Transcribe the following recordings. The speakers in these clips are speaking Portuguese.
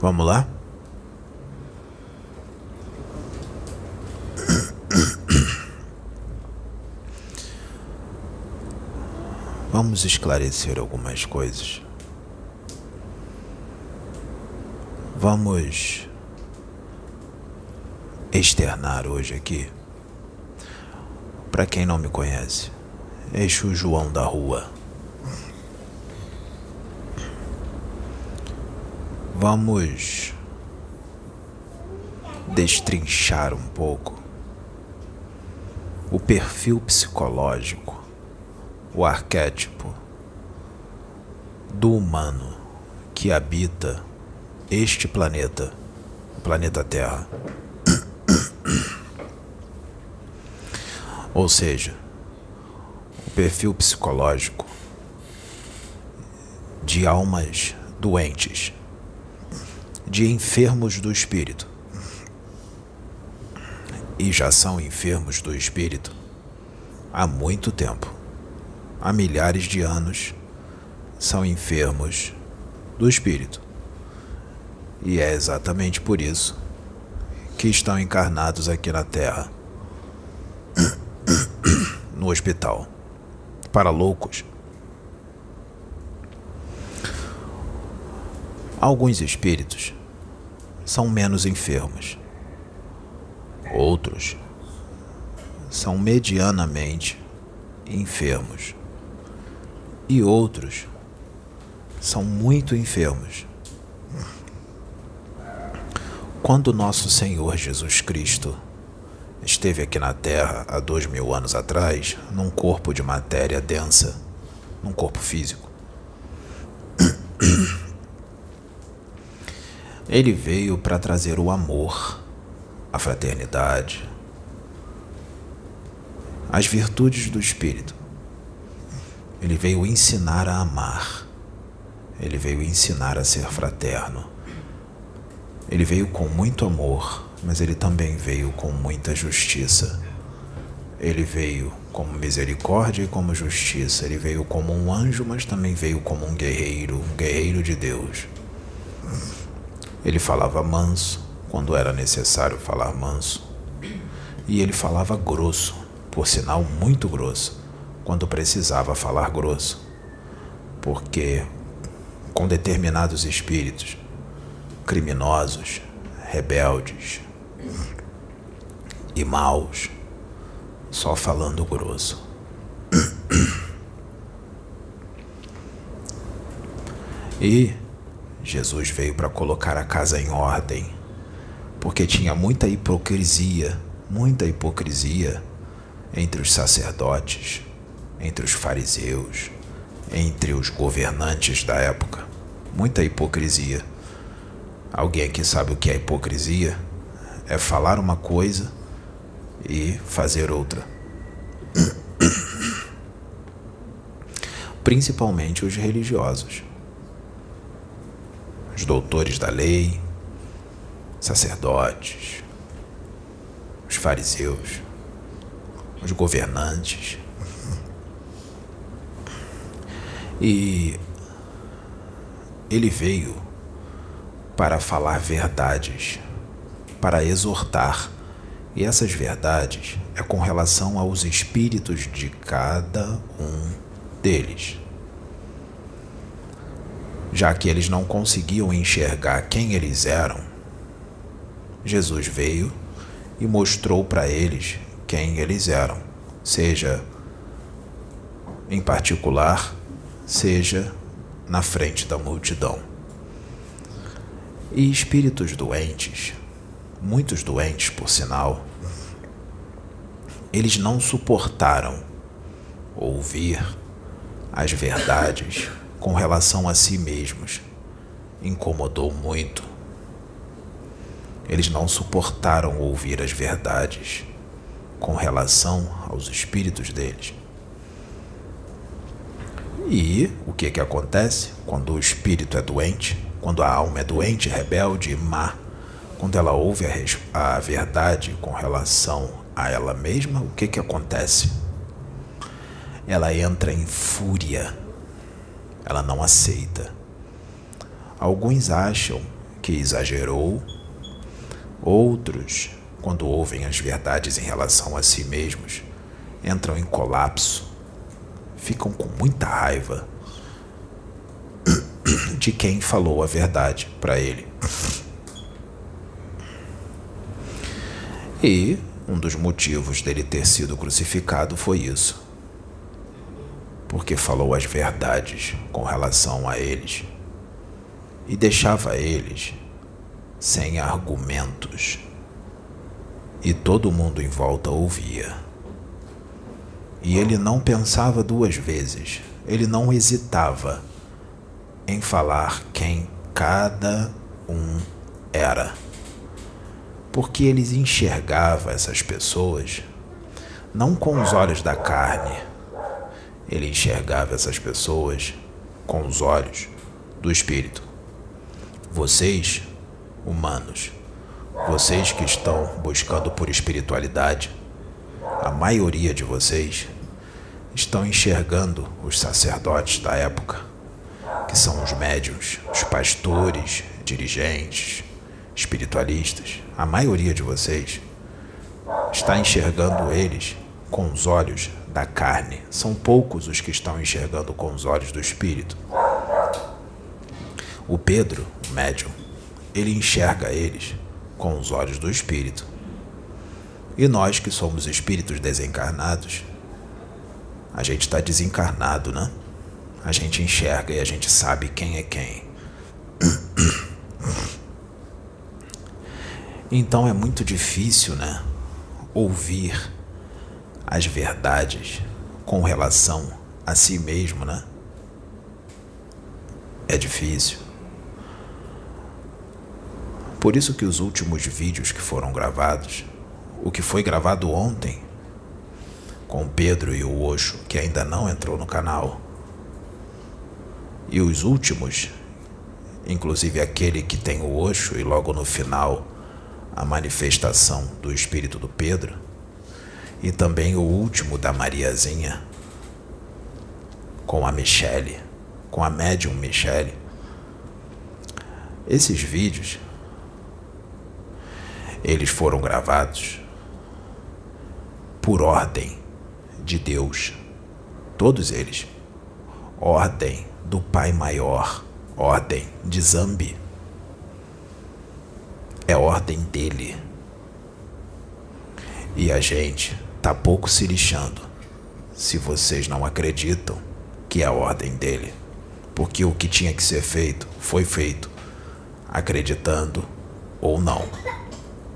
Vamos lá? Vamos esclarecer algumas coisas. Vamos externar hoje aqui. Para quem não me conhece, Eixo João da Rua. Vamos destrinchar um pouco o perfil psicológico, o arquétipo do humano que habita este planeta, o planeta Terra. Ou seja, o perfil psicológico de almas doentes, de enfermos do espírito. E já são enfermos do espírito há muito tempo. Há milhares de anos são enfermos do espírito. E é exatamente por isso que estão encarnados aqui na Terra no hospital para loucos. Alguns espíritos são menos enfermos, outros são medianamente enfermos, e outros são muito enfermos. Quando nosso Senhor Jesus Cristo esteve aqui na Terra há dois mil anos atrás, num corpo de matéria densa, num corpo físico. Ele veio para trazer o amor, a fraternidade, as virtudes do Espírito. Ele veio ensinar a amar. Ele veio ensinar a ser fraterno. Ele veio com muito amor mas ele também veio com muita justiça. Ele veio como misericórdia e como justiça. Ele veio como um anjo, mas também veio como um guerreiro, um guerreiro de Deus. Ele falava manso quando era necessário falar manso. E ele falava grosso, por sinal muito grosso, quando precisava falar grosso. Porque com determinados espíritos, criminosos, rebeldes, e maus, só falando grosso. E Jesus veio para colocar a casa em ordem, porque tinha muita hipocrisia, muita hipocrisia entre os sacerdotes, entre os fariseus, entre os governantes da época. Muita hipocrisia. Alguém aqui sabe o que é hipocrisia? É falar uma coisa e fazer outra. Principalmente os religiosos, os doutores da lei, sacerdotes, os fariseus, os governantes. E ele veio para falar verdades, para exortar e essas verdades é com relação aos espíritos de cada um deles. Já que eles não conseguiam enxergar quem eles eram, Jesus veio e mostrou para eles quem eles eram, seja em particular, seja na frente da multidão. E espíritos doentes muitos doentes por sinal, eles não suportaram ouvir as verdades com relação a si mesmos. Incomodou muito. Eles não suportaram ouvir as verdades com relação aos espíritos deles. E o que que acontece quando o espírito é doente, quando a alma é doente, rebelde e má? quando ela ouve a, a verdade com relação a ela mesma, o que, que acontece? Ela entra em fúria, ela não aceita. Alguns acham que exagerou, outros, quando ouvem as verdades em relação a si mesmos, entram em colapso, ficam com muita raiva de quem falou a verdade para ele. E um dos motivos dele ter sido crucificado foi isso. Porque falou as verdades com relação a eles e deixava eles sem argumentos. E todo mundo em volta ouvia. E ele não pensava duas vezes, ele não hesitava em falar quem cada um era. Porque ele enxergava essas pessoas não com os olhos da carne, ele enxergava essas pessoas com os olhos do espírito. Vocês, humanos, vocês que estão buscando por espiritualidade, a maioria de vocês estão enxergando os sacerdotes da época, que são os médiums, os pastores, dirigentes, espiritualistas. A maioria de vocês está enxergando eles com os olhos da carne. São poucos os que estão enxergando com os olhos do espírito. O Pedro, o médium, ele enxerga eles com os olhos do espírito. E nós que somos espíritos desencarnados, a gente está desencarnado, né? A gente enxerga e a gente sabe quem é quem. Então é muito difícil, né? Ouvir as verdades com relação a si mesmo, né? É difícil. Por isso que os últimos vídeos que foram gravados, o que foi gravado ontem, com Pedro e o Oxo, que ainda não entrou no canal, e os últimos, inclusive aquele que tem o Oxo e logo no final a manifestação do espírito do Pedro, e também o último da Mariazinha, com a Michele, com a médium Michele. Esses vídeos eles foram gravados por ordem de Deus. Todos eles. Ordem do Pai Maior. Ordem de Zambi. É ordem dele. E a gente tá pouco se lixando se vocês não acreditam que é a ordem dele. Porque o que tinha que ser feito foi feito, acreditando ou não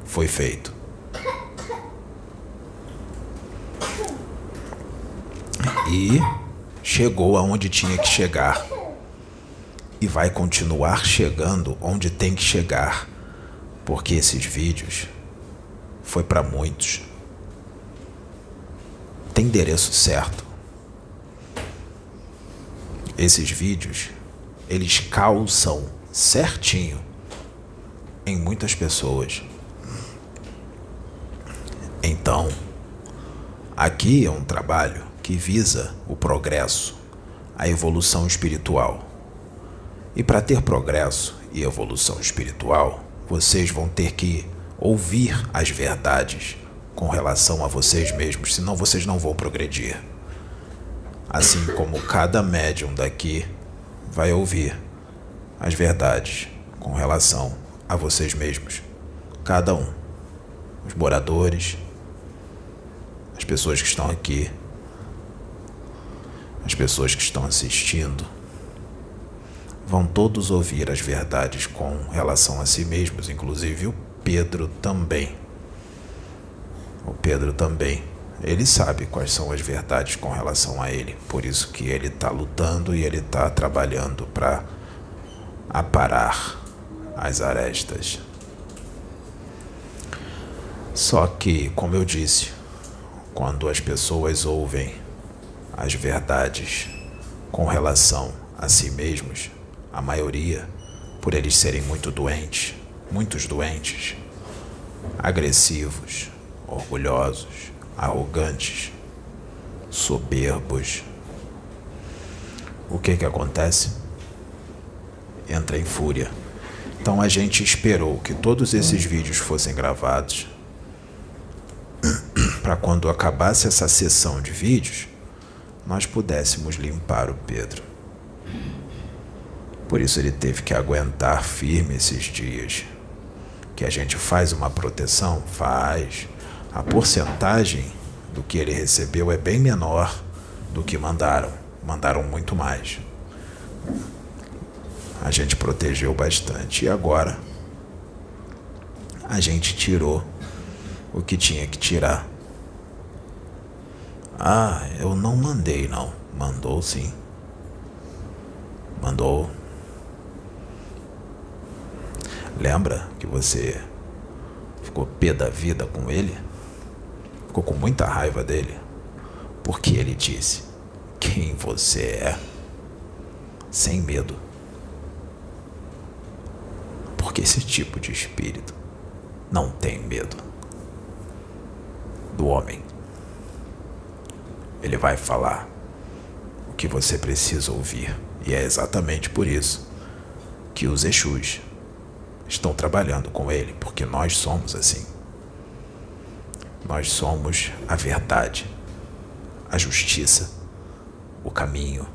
foi feito. E chegou aonde tinha que chegar. E vai continuar chegando onde tem que chegar. Porque esses vídeos foi para muitos. Endereço certo. Esses vídeos, eles calçam certinho em muitas pessoas. Então, aqui é um trabalho que visa o progresso, a evolução espiritual. E para ter progresso e evolução espiritual, vocês vão ter que ouvir as verdades com relação a vocês mesmos, senão vocês não vão progredir. Assim como cada médium daqui vai ouvir as verdades com relação a vocês mesmos, cada um, os moradores, as pessoas que estão aqui, as pessoas que estão assistindo, vão todos ouvir as verdades com relação a si mesmos, inclusive o Pedro também. O Pedro também. Ele sabe quais são as verdades com relação a ele, por isso que ele está lutando e ele está trabalhando para aparar as arestas. Só que, como eu disse, quando as pessoas ouvem as verdades com relação a si mesmos, a maioria, por eles serem muito doentes, muitos doentes, agressivos, orgulhosos, arrogantes, soberbos, o que que acontece? Entra em fúria Então a gente esperou que todos esses vídeos fossem gravados para quando acabasse essa sessão de vídeos, nós pudéssemos limpar o Pedro. Por isso ele teve que aguentar firme esses dias. Que a gente faz uma proteção? Faz. A porcentagem do que ele recebeu é bem menor do que mandaram. Mandaram muito mais. A gente protegeu bastante. E agora a gente tirou o que tinha que tirar. Ah, eu não mandei não. Mandou sim. Mandou. Lembra que você ficou pé da vida com ele? Ficou com muita raiva dele? Porque ele disse quem você é. Sem medo. Porque esse tipo de espírito não tem medo do homem. Ele vai falar o que você precisa ouvir. E é exatamente por isso que os Exus estão trabalhando com ele, porque nós somos assim. Nós somos a verdade, a justiça, o caminho,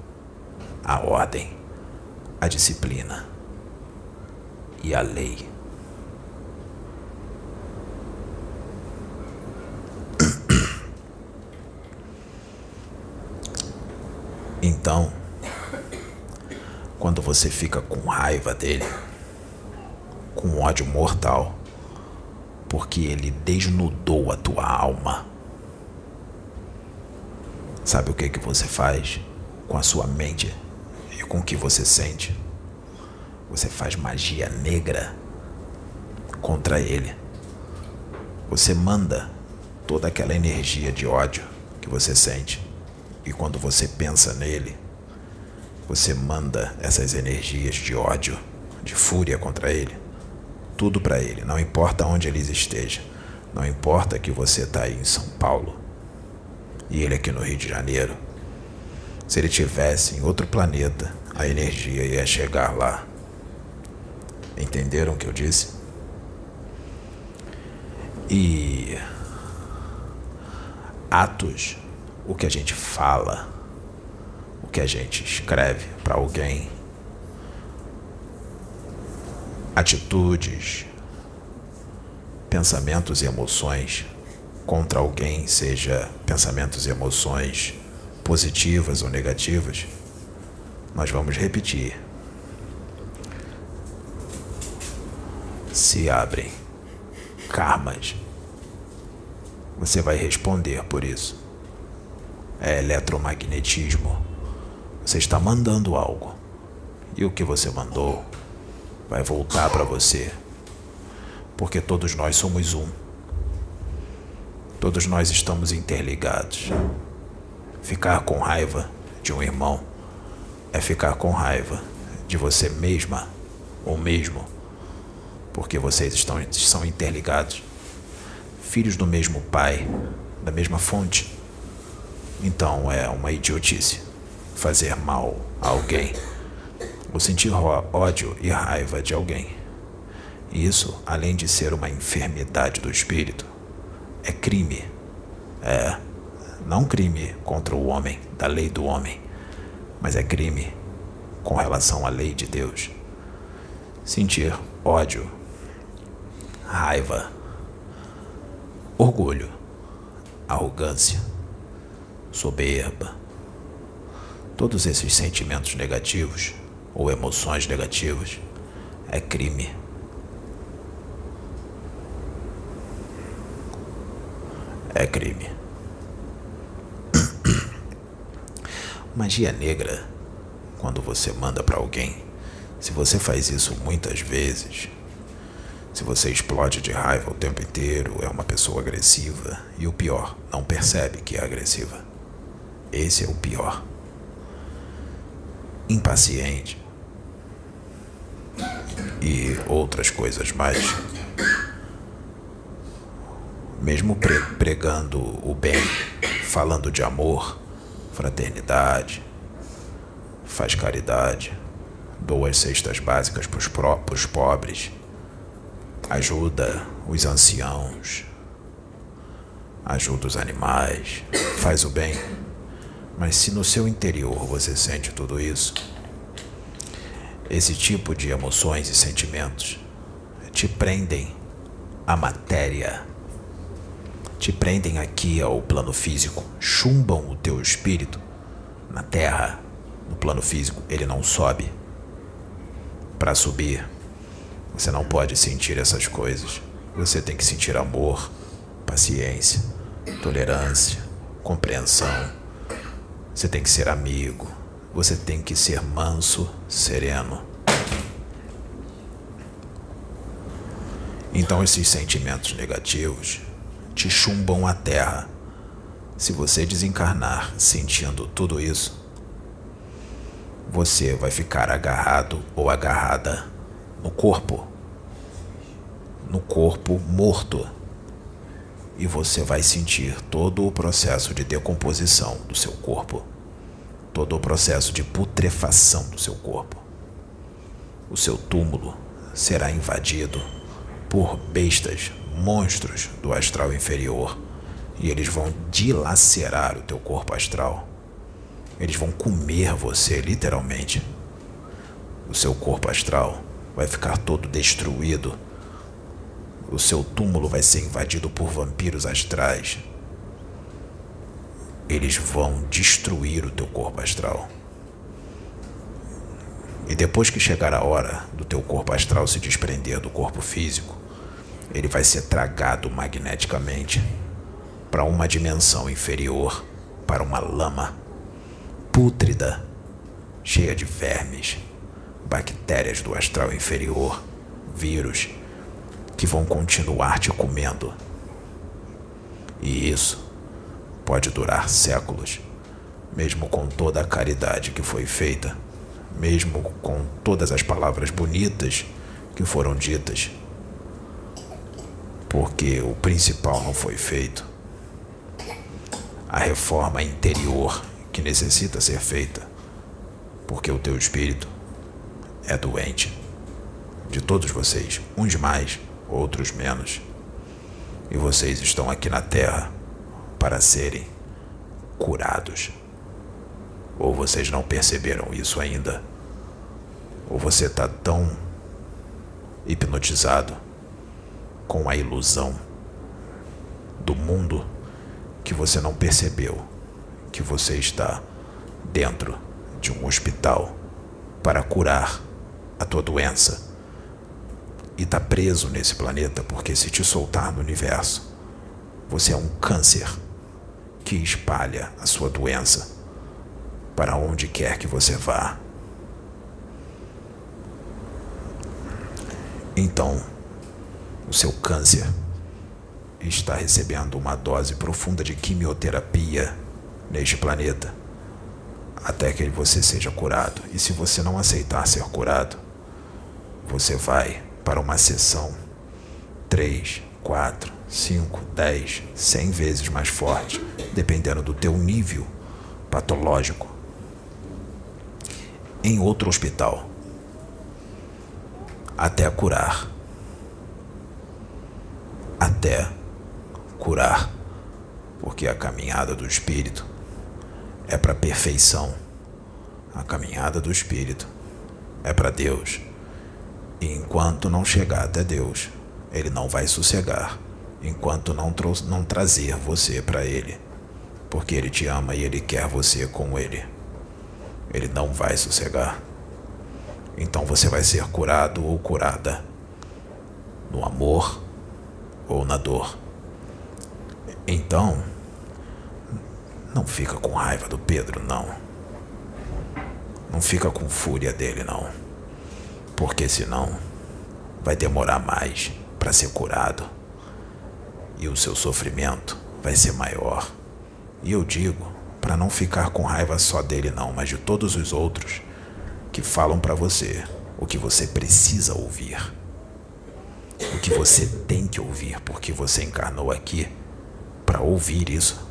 a ordem, a disciplina e a lei. Então, quando você fica com raiva dele, com ódio mortal, porque ele desnudou a tua alma, sabe o que que você faz com a sua mente e com o que você sente? Você faz magia negra contra ele. Você manda toda aquela energia de ódio que você sente e quando você pensa nele, você manda essas energias de ódio, de fúria contra ele, tudo para ele, não importa onde ele esteja. Não importa que você está aí em São Paulo e ele aqui no Rio de Janeiro. Se ele tivesse em outro planeta, a energia ia chegar lá. Entenderam o que eu disse? E atos o que a gente fala, o que a gente escreve para alguém, atitudes, pensamentos e emoções contra alguém, seja pensamentos e emoções positivas ou negativas, nós vamos repetir. Se abrem karmas. Você vai responder por isso é eletromagnetismo. Você está mandando algo. E o que você mandou vai voltar para você. Porque todos nós somos um. Todos nós estamos interligados. Ficar com raiva de um irmão é ficar com raiva de você mesma ou mesmo, porque vocês estão, são interligados, filhos do mesmo pai, da mesma fonte. Então é uma idiotice fazer mal a alguém ou sentir ódio e raiva de alguém. Isso, além de ser uma enfermidade do espírito, é crime. É, não crime contra o homem, da lei do homem, mas é crime com relação à lei de Deus. Sentir ódio, raiva, orgulho, arrogância, soberba. Todos esses sentimentos negativos ou emoções negativas é crime. É crime. Magia negra, quando você manda para alguém, se você faz isso muitas vezes, se você explode de raiva o tempo inteiro, é uma pessoa agressiva e o pior, não percebe que é agressiva. Esse é o pior. Impaciente. E outras coisas mais. Mesmo pregando o bem, falando de amor, fraternidade, faz caridade, doa as cestas básicas para os pobres, ajuda os anciãos, ajuda os animais, faz o bem. Mas se no seu interior você sente tudo isso, esse tipo de emoções e sentimentos te prendem à matéria, te prendem aqui ao plano físico, chumbam o teu espírito na terra, no plano físico, ele não sobe. Para subir, você não pode sentir essas coisas. Você tem que sentir amor, paciência, tolerância, compreensão. Você tem que ser amigo. Você tem que ser manso, sereno. Então esses sentimentos negativos te chumbam a terra. Se você desencarnar sentindo tudo isso, você vai ficar agarrado ou agarrada no corpo, no corpo morto. E você vai sentir todo o processo de decomposição do seu corpo, todo o processo de putrefação do seu corpo. O seu túmulo será invadido por bestas, monstros do astral inferior, e eles vão dilacerar o teu corpo astral. Eles vão comer você, literalmente. O seu corpo astral vai ficar todo destruído. O seu túmulo vai ser invadido por vampiros astrais. Eles vão destruir o teu corpo astral. E depois que chegar a hora do teu corpo astral se desprender do corpo físico, ele vai ser tragado magneticamente para uma dimensão inferior, para uma lama pútrida, cheia de vermes, bactérias do astral inferior, vírus que vão continuar te comendo. E isso pode durar séculos, mesmo com toda a caridade que foi feita, mesmo com todas as palavras bonitas que foram ditas porque o principal não foi feito. A reforma interior que necessita ser feita, porque o teu espírito é doente. De todos vocês, uns mais, outros menos. E vocês estão aqui na terra para serem curados. Ou vocês não perceberam isso ainda? Ou você está tão hipnotizado com a ilusão do mundo que você não percebeu que você está dentro de um hospital para curar a tua doença e está preso nesse planeta porque se te soltar no universo, você é um câncer que espalha a sua doença para onde quer que você vá. Então, o seu câncer está recebendo uma dose profunda de quimioterapia neste planeta até que você seja curado. E se você não aceitar ser curado, você vai para uma sessão. 3, 4, 5, 10, 100 vezes mais forte, dependendo do teu nível patológico, em outro hospital, até curar. Até curar, porque a caminhada do espírito é para perfeição. A caminhada do espírito é para Deus. E enquanto não chegar até Deus, ele não vai sossegar enquanto não, não trazer você para ele, porque ele te ama e ele quer você com ele. Ele não vai sossegar. Então você vai ser curado ou curada no amor ou na dor. Então, não fica com raiva do Pedro, não. Não fica com fúria dele, não. Porque senão vai demorar mais para ser curado. E o seu sofrimento vai ser maior. E eu digo para não ficar com raiva só dele, não, mas de todos os outros que falam para você o que você precisa ouvir o que você tem que ouvir, porque você encarnou aqui para ouvir isso.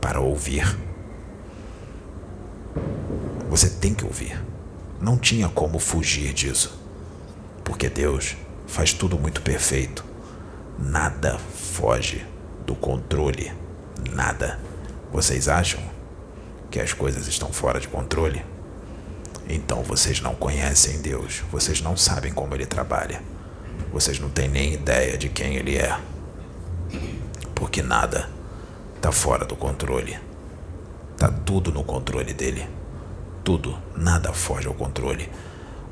Para ouvir. Você tem que ouvir. Não tinha como fugir disso. Porque Deus faz tudo muito perfeito. Nada foge do controle. Nada. Vocês acham que as coisas estão fora de controle? Então vocês não conhecem Deus. Vocês não sabem como ele trabalha. Vocês não têm nem ideia de quem ele é. Porque nada está fora do controle. Tá tudo no controle dele. Tudo, nada foge ao controle.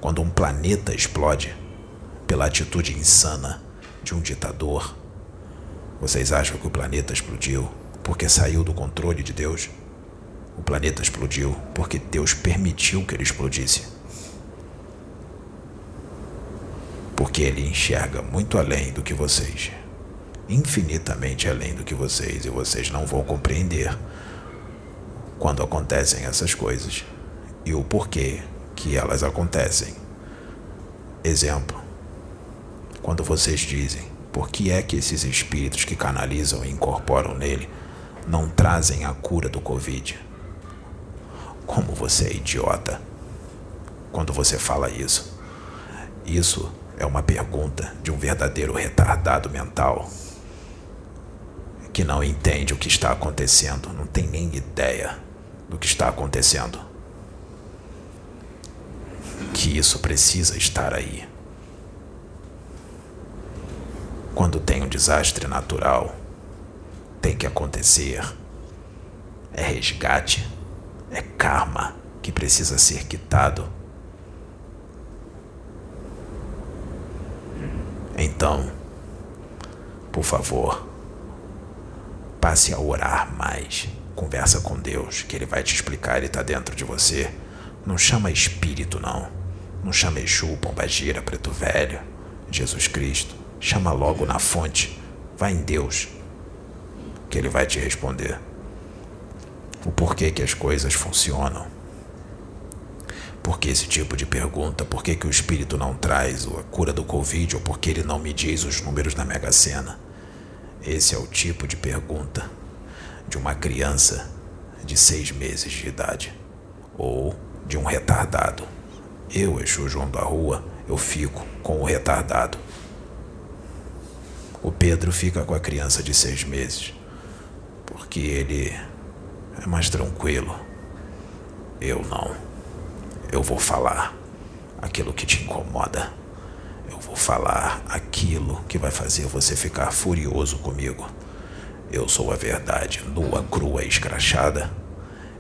Quando um planeta explode pela atitude insana de um ditador, vocês acham que o planeta explodiu porque saiu do controle de Deus? O planeta explodiu porque Deus permitiu que ele explodisse. Porque ele enxerga muito além do que vocês. Infinitamente além do que vocês, e vocês não vão compreender quando acontecem essas coisas e o porquê que elas acontecem. Exemplo: quando vocês dizem por que é que esses espíritos que canalizam e incorporam nele não trazem a cura do Covid? Como você é idiota quando você fala isso. Isso é uma pergunta de um verdadeiro retardado mental que não entende o que está acontecendo, não tem nem ideia do que está acontecendo. Que isso precisa estar aí. Quando tem um desastre natural, tem que acontecer. É resgate, é karma que precisa ser quitado. Então, por favor, passe a orar mais. Conversa com Deus, que Ele vai te explicar, Ele está dentro de você. Não chama espírito, não. Não chama Exu, Pombagira, Preto Velho, Jesus Cristo. Chama logo na fonte. Vai em Deus, que Ele vai te responder. O porquê que as coisas funcionam. Por que esse tipo de pergunta? Por que, que o espírito não traz a cura do Covid ou por que ele não me diz os números da Mega Sena? Esse é o tipo de pergunta de uma criança de seis meses de idade ou de um retardado. Eu, Exu João da Rua, eu fico com o retardado. O Pedro fica com a criança de seis meses, porque ele é mais tranquilo. Eu não. Eu vou falar aquilo que te incomoda. Eu vou falar aquilo que vai fazer você ficar furioso comigo. Eu sou a verdade, nua, crua e escrachada.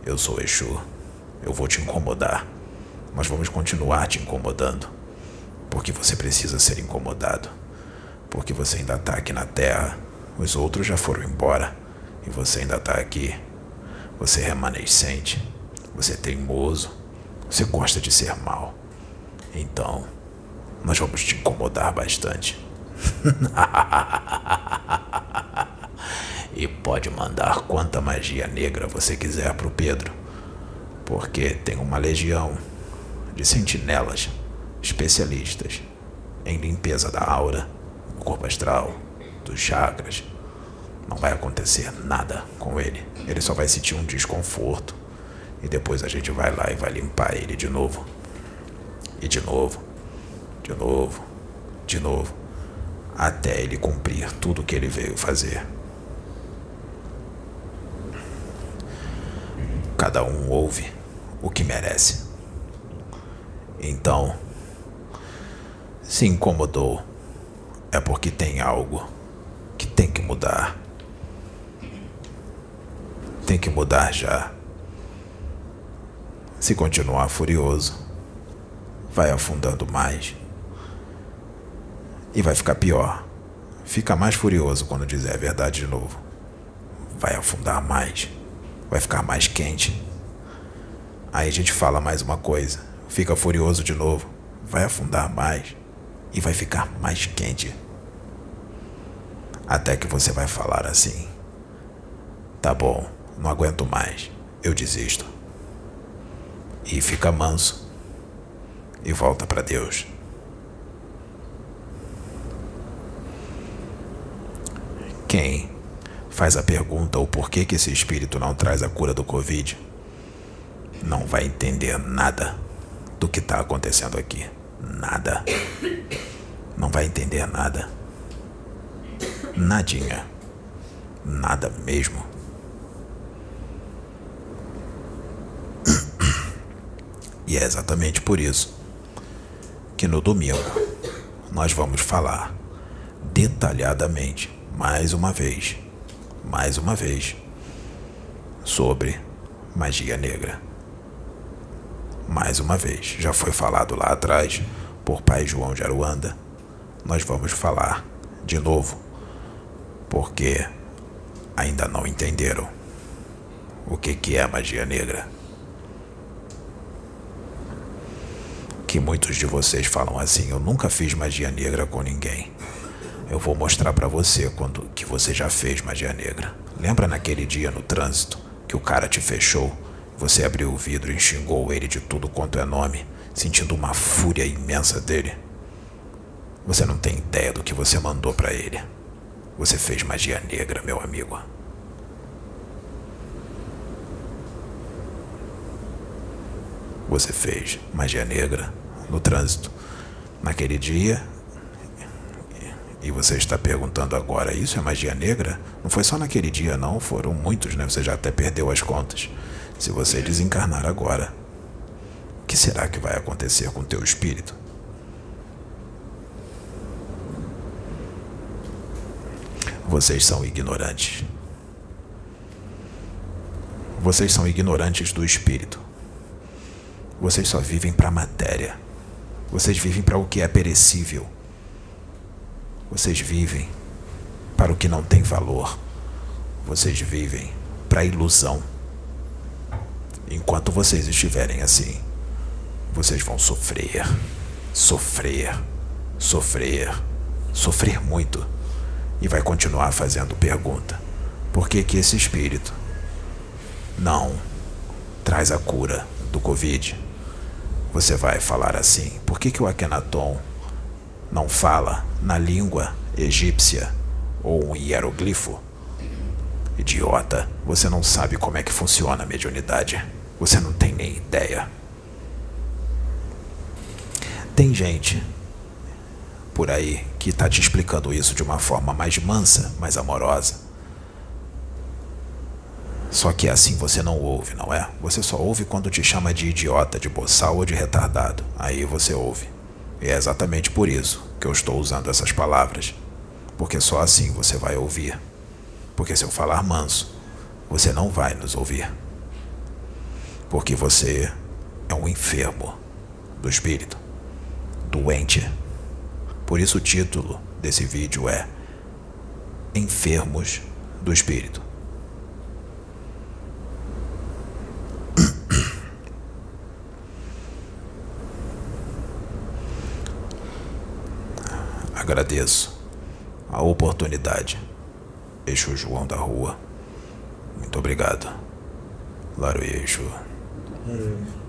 Eu sou Exu. Eu vou te incomodar. Mas vamos continuar te incomodando. Porque você precisa ser incomodado. Porque você ainda está aqui na Terra. Os outros já foram embora. E você ainda está aqui. Você é remanescente. Você é teimoso. Você gosta de ser mal. Então, nós vamos te incomodar bastante. e pode mandar quanta magia negra você quiser pro Pedro, porque tem uma legião de sentinelas especialistas em limpeza da aura, do corpo astral, dos chakras. Não vai acontecer nada com ele. Ele só vai sentir um desconforto e depois a gente vai lá e vai limpar ele de novo. E de novo, de novo, de novo, até ele cumprir tudo o que ele veio fazer. Cada um ouve o que merece. Então, se incomodou, é porque tem algo que tem que mudar. Tem que mudar já. Se continuar furioso, vai afundando mais. E vai ficar pior. Fica mais furioso quando dizer a verdade de novo. Vai afundar mais vai ficar mais quente. Aí a gente fala mais uma coisa, fica furioso de novo, vai afundar mais e vai ficar mais quente. Até que você vai falar assim: Tá bom, não aguento mais, eu desisto. E fica manso e volta para Deus. Quem faz a pergunta o porquê que esse espírito não traz a cura do Covid, não vai entender nada do que está acontecendo aqui. Nada. Não vai entender nada. Nadinha. Nada mesmo. E é exatamente por isso que no domingo nós vamos falar detalhadamente, mais uma vez, mais uma vez, sobre magia negra. Mais uma vez, já foi falado lá atrás por Pai João de Aruanda. Nós vamos falar de novo, porque ainda não entenderam o que, que é magia negra. que muitos de vocês falam assim: eu nunca fiz magia negra com ninguém. Eu vou mostrar para você quando que você já fez magia negra. Lembra naquele dia no trânsito que o cara te fechou? Você abriu o vidro e xingou ele de tudo quanto é nome, sentindo uma fúria imensa dele. Você não tem ideia do que você mandou para ele. Você fez magia negra, meu amigo. Você fez magia negra no trânsito naquele dia. E você está perguntando agora, isso é magia negra? Não foi só naquele dia, não, foram muitos, né? Você já até perdeu as contas. Se você desencarnar agora, o que será que vai acontecer com o teu espírito? Vocês são ignorantes. Vocês são ignorantes do espírito. Vocês só vivem para a matéria. Vocês vivem para o que é perecível. Vocês vivem para o que não tem valor. Vocês vivem para a ilusão. Enquanto vocês estiverem assim, vocês vão sofrer, sofrer, sofrer, sofrer muito. E vai continuar fazendo pergunta: por que que esse espírito não traz a cura do Covid? Você vai falar assim: por que, que o Akhenaton não fala na língua egípcia ou um hieroglifo? Idiota, você não sabe como é que funciona a mediunidade. Você não tem nem ideia. Tem gente por aí que está te explicando isso de uma forma mais mansa, mais amorosa. Só que assim você não ouve, não é? Você só ouve quando te chama de idiota, de boçal ou de retardado. Aí você ouve. E é exatamente por isso que eu estou usando essas palavras. Porque só assim você vai ouvir. Porque se eu falar manso, você não vai nos ouvir. Porque você é um enfermo do espírito, doente. Por isso o título desse vídeo é Enfermos do Espírito. Agradeço a oportunidade. Eixo João da Rua. Muito obrigado. Laro Eixo. 嗯。